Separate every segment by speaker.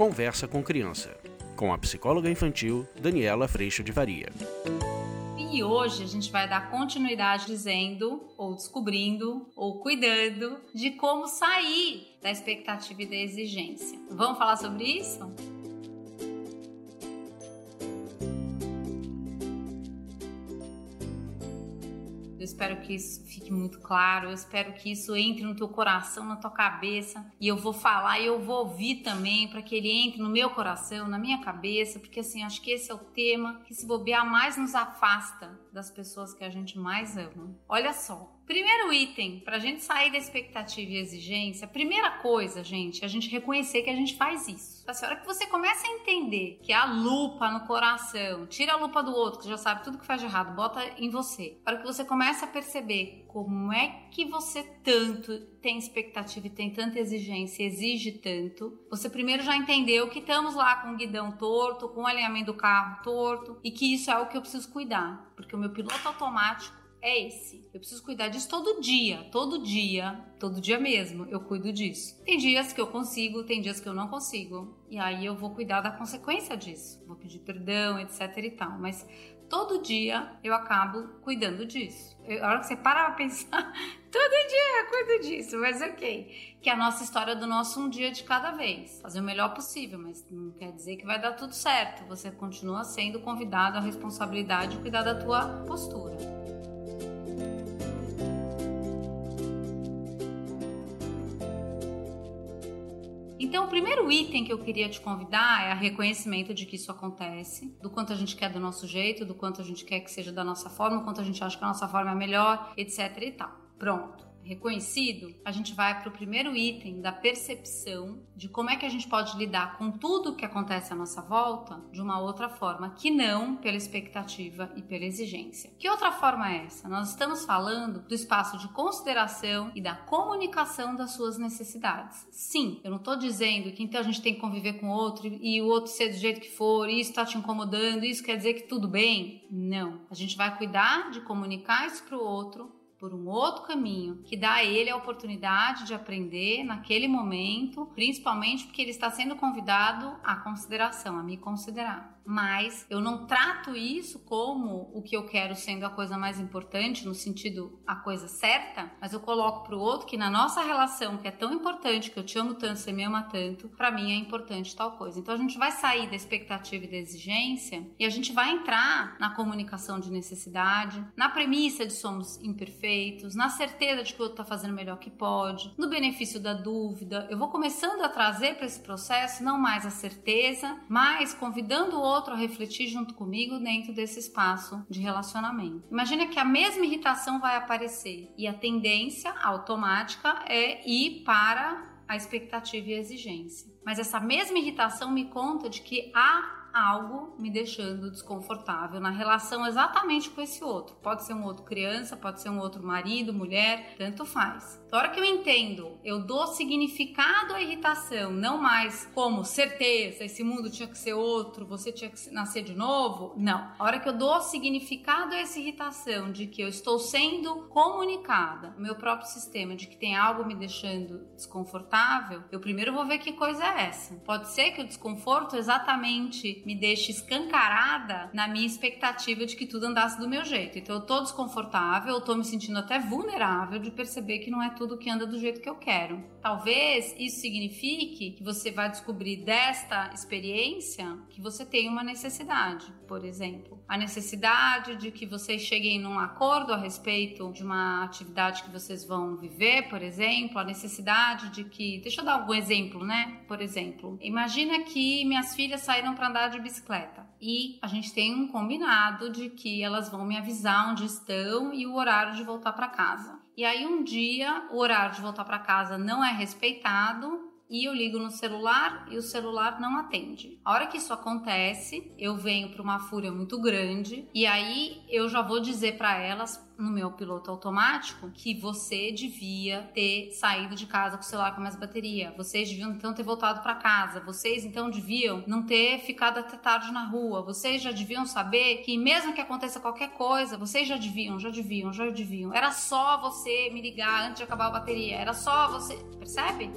Speaker 1: Conversa com Criança, com a psicóloga infantil Daniela Freixo de Varia.
Speaker 2: E hoje a gente vai dar continuidade dizendo, ou descobrindo, ou cuidando de como sair da expectativa e da exigência. Vamos falar sobre isso? Espero que isso fique muito claro. Eu espero que isso entre no teu coração, na tua cabeça. E eu vou falar e eu vou ouvir também para que ele entre no meu coração, na minha cabeça, porque assim, acho que esse é o tema que se bobear mais nos afasta das pessoas que a gente mais ama. Olha só, Primeiro item, para a gente sair da expectativa e exigência, primeira coisa, gente, é a gente reconhecer que a gente faz isso. A hora que você começa a entender que a lupa no coração, tira a lupa do outro, que já sabe tudo que faz de errado, bota em você. Para que você comece a perceber como é que você tanto tem expectativa e tem tanta exigência, exige tanto. Você primeiro já entendeu que estamos lá com o guidão torto, com o alinhamento do carro torto e que isso é o que eu preciso cuidar, porque o meu piloto automático é esse. Eu preciso cuidar disso todo dia, todo dia, todo dia mesmo. Eu cuido disso. Tem dias que eu consigo, tem dias que eu não consigo. E aí eu vou cuidar da consequência disso. Vou pedir perdão, etc e tal. Mas todo dia eu acabo cuidando disso. Eu, a hora que você para pra pensar, todo dia eu cuido disso, mas ok. Que é a nossa história do nosso um dia de cada vez. Fazer o melhor possível, mas não quer dizer que vai dar tudo certo. Você continua sendo convidado à responsabilidade de cuidar da tua postura. Primeiro item que eu queria te convidar é a reconhecimento de que isso acontece, do quanto a gente quer do nosso jeito, do quanto a gente quer que seja da nossa forma, do quanto a gente acha que a nossa forma é melhor, etc e tal. Pronto reconhecido, a gente vai para o primeiro item da percepção de como é que a gente pode lidar com tudo que acontece à nossa volta de uma outra forma, que não pela expectativa e pela exigência. Que outra forma é essa? Nós estamos falando do espaço de consideração e da comunicação das suas necessidades. Sim, eu não estou dizendo que então a gente tem que conviver com o outro e o outro ser do jeito que for, e isso está te incomodando, isso quer dizer que tudo bem. Não. A gente vai cuidar de comunicar isso para o outro por um outro caminho, que dá a ele a oportunidade de aprender naquele momento, principalmente porque ele está sendo convidado à consideração, a me considerar mas eu não trato isso como o que eu quero sendo a coisa mais importante, no sentido a coisa certa, mas eu coloco para o outro que na nossa relação, que é tão importante, que eu te amo tanto, você me ama tanto, para mim é importante tal coisa. Então a gente vai sair da expectativa e da exigência e a gente vai entrar na comunicação de necessidade, na premissa de somos imperfeitos, na certeza de que o outro está fazendo o melhor que pode, no benefício da dúvida. Eu vou começando a trazer para esse processo não mais a certeza, mas convidando o outro a refletir junto comigo dentro desse espaço de relacionamento. Imagina que a mesma irritação vai aparecer e a tendência automática é ir para a expectativa e a exigência. Mas essa mesma irritação me conta de que há algo me deixando desconfortável na relação exatamente com esse outro. Pode ser um outro criança, pode ser um outro marido, mulher, tanto faz. Na hora que eu entendo, eu dou significado à irritação, não mais como certeza, esse mundo tinha que ser outro, você tinha que nascer de novo. Não. A hora que eu dou significado a essa irritação de que eu estou sendo comunicada meu próprio sistema de que tem algo me deixando desconfortável, eu primeiro vou ver que coisa é essa. Pode ser que o desconforto exatamente me deixa escancarada na minha expectativa de que tudo andasse do meu jeito. Então eu tô desconfortável, eu tô me sentindo até vulnerável de perceber que não é tudo que anda do jeito que eu quero. Talvez isso signifique que você vai descobrir desta experiência que você tem uma necessidade, por exemplo. A necessidade de que vocês cheguem num acordo a respeito de uma atividade que vocês vão viver, por exemplo, a necessidade de que, deixa eu dar algum exemplo, né? Por exemplo, imagina que minhas filhas saíram para andar de bicicleta. E a gente tem um combinado de que elas vão me avisar onde estão e o horário de voltar para casa. E aí um dia o horário de voltar para casa não é respeitado e eu ligo no celular e o celular não atende. A hora que isso acontece, eu venho para uma fúria muito grande e aí eu já vou dizer para elas no meu piloto automático que você devia ter saído de casa com o celular com mais bateria. Vocês deviam então ter voltado para casa. Vocês então deviam não ter ficado até tarde na rua. Vocês já deviam saber que mesmo que aconteça qualquer coisa, vocês já deviam, já deviam, já deviam. Era só você me ligar antes de acabar a bateria. Era só você, percebe?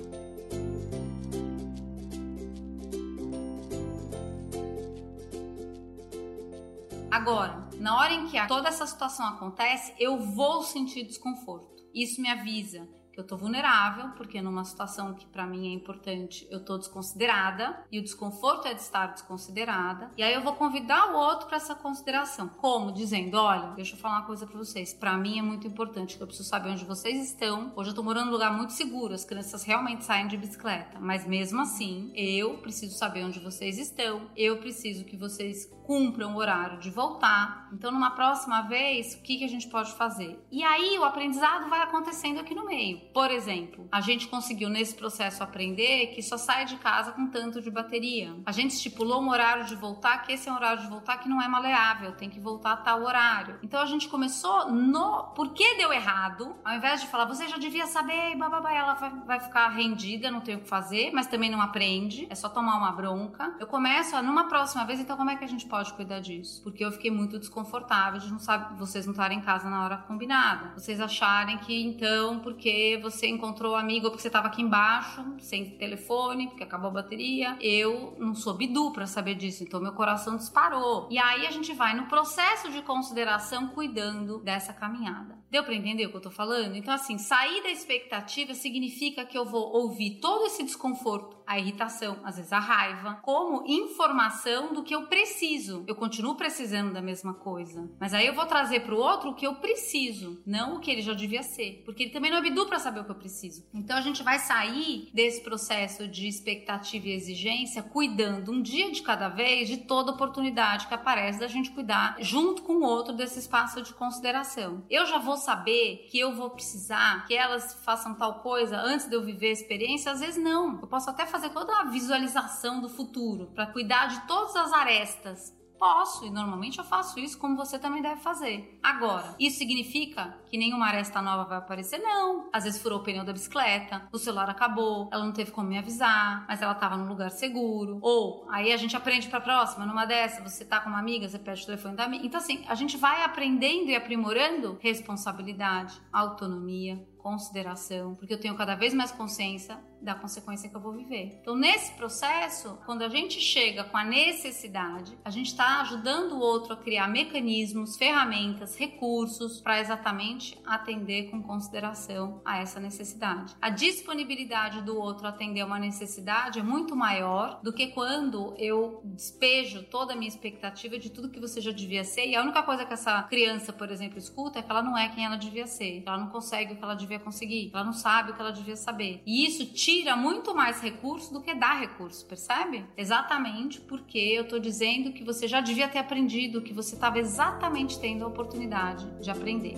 Speaker 2: Agora, na hora em que toda essa situação acontece, eu vou sentir desconforto. Isso me avisa que eu tô vulnerável, porque numa situação que para mim é importante, eu tô desconsiderada e o desconforto é de estar desconsiderada. E aí eu vou convidar o outro para essa consideração. Como? Dizendo, olha, deixa eu falar uma coisa para vocês. Para mim é muito importante que eu preciso saber onde vocês estão. Hoje eu tô morando num lugar muito seguro, as crianças realmente saem de bicicleta, mas mesmo assim, eu preciso saber onde vocês estão. Eu preciso que vocês cumpram o horário de voltar. Então, numa próxima vez, o que, que a gente pode fazer? E aí o aprendizado vai acontecendo aqui no meio. Por exemplo, a gente conseguiu nesse processo aprender que só sai de casa com tanto de bateria. A gente estipulou um horário de voltar, que esse é um horário de voltar que não é maleável, tem que voltar a tal horário. Então a gente começou no por que deu errado, ao invés de falar, você já devia saber, bababá, ela vai, vai ficar rendida, não tem o que fazer, mas também não aprende, é só tomar uma bronca. Eu começo a, numa próxima vez, então como é que a gente pode cuidar disso? Porque eu fiquei muito desconfortável de não saber, vocês não estarem em casa na hora combinada. Vocês acharem que então, porque você encontrou amigo ou porque você estava aqui embaixo, sem telefone, porque acabou a bateria, eu não sou bidu para saber disso, então meu coração disparou. E aí a gente vai no processo de consideração cuidando dessa caminhada. Deu para entender o que eu tô falando? Então assim, sair da expectativa significa que eu vou ouvir todo esse desconforto a irritação, às vezes a raiva, como informação do que eu preciso. Eu continuo precisando da mesma coisa, mas aí eu vou trazer para o outro o que eu preciso, não o que ele já devia ser, porque ele também não é bidu para saber o que eu preciso. Então a gente vai sair desse processo de expectativa e exigência cuidando um dia de cada vez de toda oportunidade que aparece da gente cuidar junto com o outro desse espaço de consideração. Eu já vou saber que eu vou precisar que elas façam tal coisa antes de eu viver a experiência, às vezes não. Eu posso até fazer toda a visualização do futuro, para cuidar de todas as arestas Posso, e normalmente eu faço isso como você também deve fazer. Agora, isso significa que nenhuma aresta nova vai aparecer? Não. Às vezes furou o pneu da bicicleta, o celular acabou, ela não teve como me avisar, mas ela estava num lugar seguro. Ou aí a gente aprende para próxima, numa dessa, você tá com uma amiga, você pede o telefone da amiga. Então assim, a gente vai aprendendo e aprimorando responsabilidade, autonomia, consideração, porque eu tenho cada vez mais consciência da consequência que eu vou viver. Então, nesse processo, quando a gente chega com a necessidade, a gente está ajudando o outro a criar mecanismos, ferramentas, recursos para exatamente atender com consideração a essa necessidade. A disponibilidade do outro atender uma necessidade é muito maior do que quando eu despejo toda a minha expectativa de tudo que você já devia ser e a única coisa que essa criança, por exemplo, escuta é que ela não é quem ela devia ser, ela não consegue o que ela devia conseguir, ela não sabe o que ela devia saber. E isso tira muito mais recurso do que dá recurso, percebe? Exatamente porque eu tô dizendo que você já devia ter aprendido, que você estava exatamente tendo a oportunidade de aprender.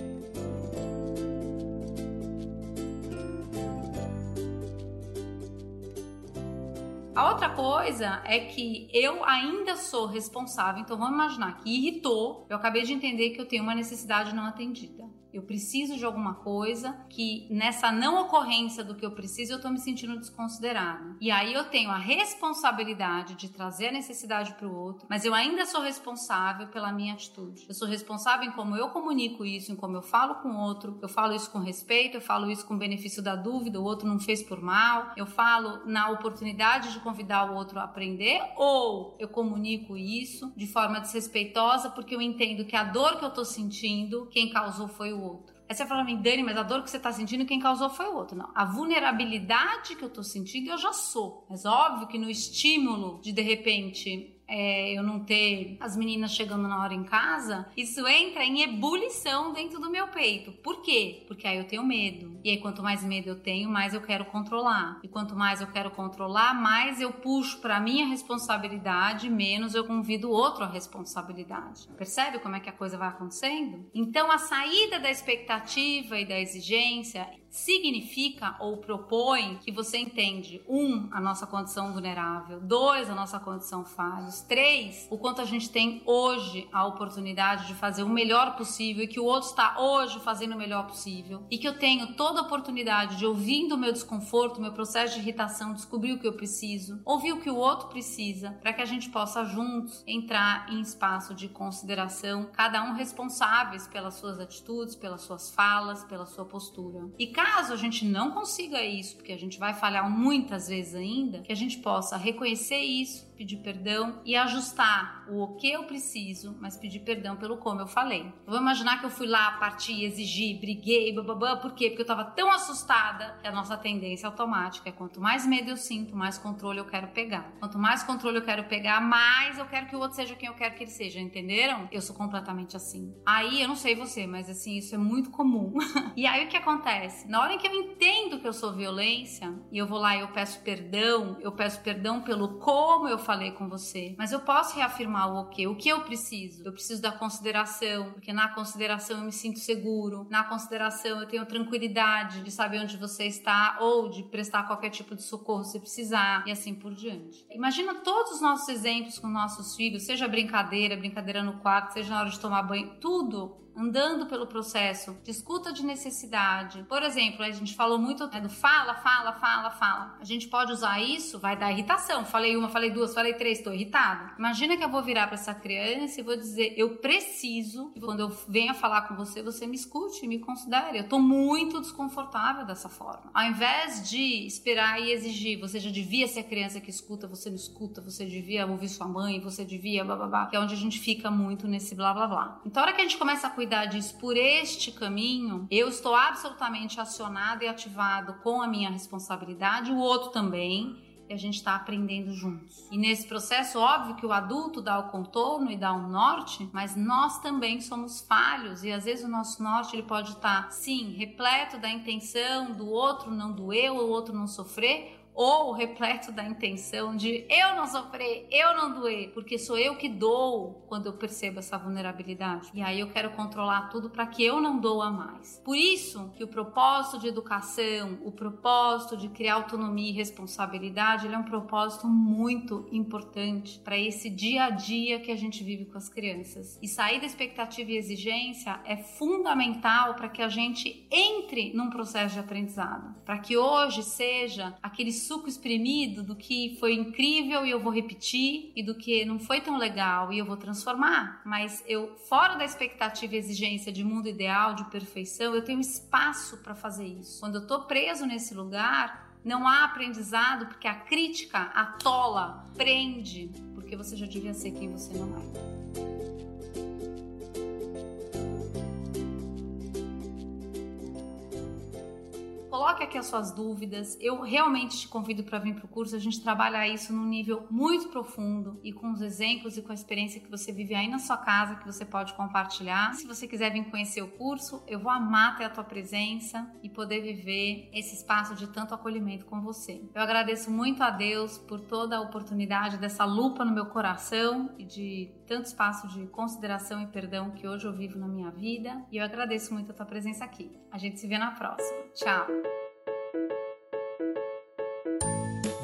Speaker 2: A outra coisa é que eu ainda sou responsável, então vamos imaginar que irritou, eu acabei de entender que eu tenho uma necessidade não atendida. Eu preciso de alguma coisa que nessa não ocorrência do que eu preciso eu tô me sentindo desconsiderada. E aí eu tenho a responsabilidade de trazer a necessidade para o outro, mas eu ainda sou responsável pela minha atitude. Eu sou responsável em como eu comunico isso, em como eu falo com o outro. Eu falo isso com respeito, eu falo isso com benefício da dúvida, o outro não fez por mal. Eu falo na oportunidade de convidar o outro a aprender ou eu comunico isso de forma desrespeitosa porque eu entendo que a dor que eu tô sentindo, quem causou foi o outro. Aí você fala pra mim, Dani, mas a dor que você tá sentindo, quem causou foi o outro. Não. A vulnerabilidade que eu tô sentindo, eu já sou. Mas óbvio que no estímulo de, de repente, é, eu não ter as meninas chegando na hora em casa, isso entra em ebulição dentro do meu peito. Por quê? Porque aí eu tenho medo. E aí, quanto mais medo eu tenho, mais eu quero controlar. E quanto mais eu quero controlar, mais eu puxo para minha responsabilidade, menos eu convido outro à responsabilidade. Percebe como é que a coisa vai acontecendo? Então, a saída da expectativa e da exigência significa ou propõe que você entende, um, a nossa condição vulnerável, dois, a nossa condição falhos, três, o quanto a gente tem hoje a oportunidade de fazer o melhor possível e que o outro está hoje fazendo o melhor possível e que eu tenho toda a oportunidade de ouvindo o meu desconforto, meu processo de irritação, descobrir o que eu preciso, ouvir o que o outro precisa, para que a gente possa juntos entrar em espaço de consideração, cada um responsáveis pelas suas atitudes, pelas suas falas, pela sua postura. E cada Caso a gente não consiga isso, porque a gente vai falhar muitas vezes ainda, que a gente possa reconhecer isso, pedir perdão e ajustar o que eu preciso, mas pedir perdão pelo como eu falei. Vou imaginar que eu fui lá, parti, exigi, briguei, bababá, por quê? Porque eu tava tão assustada que a nossa tendência automática é quanto mais medo eu sinto, mais controle eu quero pegar. Quanto mais controle eu quero pegar, mais eu quero que o outro seja quem eu quero que ele seja, entenderam? Eu sou completamente assim. Aí, eu não sei você, mas assim, isso é muito comum. e aí o que acontece? Na hora em que eu entendo que eu sou violência e eu vou lá e eu peço perdão, eu peço perdão pelo como eu falei com você, mas eu posso reafirmar o que, o que eu preciso. Eu preciso da consideração, porque na consideração eu me sinto seguro, na consideração eu tenho tranquilidade de saber onde você está ou de prestar qualquer tipo de socorro se precisar e assim por diante. Imagina todos os nossos exemplos com nossos filhos, seja brincadeira, brincadeira no quarto, seja na hora de tomar banho, tudo andando pelo processo de escuta de necessidade. Por exemplo, a gente falou muito né, do fala, fala, fala, fala. A gente pode usar isso, vai dar irritação. Falei uma, falei duas, falei três, estou irritado. Imagina que eu vou virar para essa criança e vou dizer: eu preciso que quando eu venha falar com você, você me escute, me considere. Eu estou muito desconfortável dessa forma. Ao invés de esperar e exigir, você já devia ser a criança que escuta, você não escuta, você devia ouvir sua mãe, você devia, blá blá blá, que é onde a gente fica muito nesse blá blá blá. Então, a hora que a gente começa a cuidar cuidar disso por este caminho, eu estou absolutamente acionado e ativado com a minha responsabilidade, o outro também, e a gente está aprendendo juntos. E nesse processo, óbvio que o adulto dá o contorno e dá o norte, mas nós também somos falhos e às vezes o nosso norte ele pode estar, tá, sim, repleto da intenção do outro não doer, o outro não sofrer, ou repleto da intenção de eu não sofrer, eu não doer, porque sou eu que dou quando eu percebo essa vulnerabilidade. E aí eu quero controlar tudo para que eu não doa mais. Por isso que o propósito de educação, o propósito de criar autonomia e responsabilidade, ele é um propósito muito importante para esse dia a dia que a gente vive com as crianças. E sair da expectativa e exigência é fundamental para que a gente entre num processo de aprendizado, para que hoje seja aquele suco espremido do que foi incrível e eu vou repetir e do que não foi tão legal e eu vou transformar. Mas eu, fora da expectativa e exigência de mundo ideal, de perfeição, eu tenho espaço para fazer isso. Quando eu tô preso nesse lugar, não há aprendizado porque a crítica atola, prende, porque você já devia ser quem você não é. Coloque aqui as suas dúvidas. Eu realmente te convido para vir para o curso. A gente trabalha isso num nível muito profundo e com os exemplos e com a experiência que você vive aí na sua casa que você pode compartilhar. Se você quiser vir conhecer o curso, eu vou amar ter a tua presença e poder viver esse espaço de tanto acolhimento com você. Eu agradeço muito a Deus por toda a oportunidade dessa lupa no meu coração e de tanto espaço de consideração e perdão que hoje eu vivo na minha vida. E eu agradeço muito a tua presença aqui. A gente se vê na próxima. Tchau!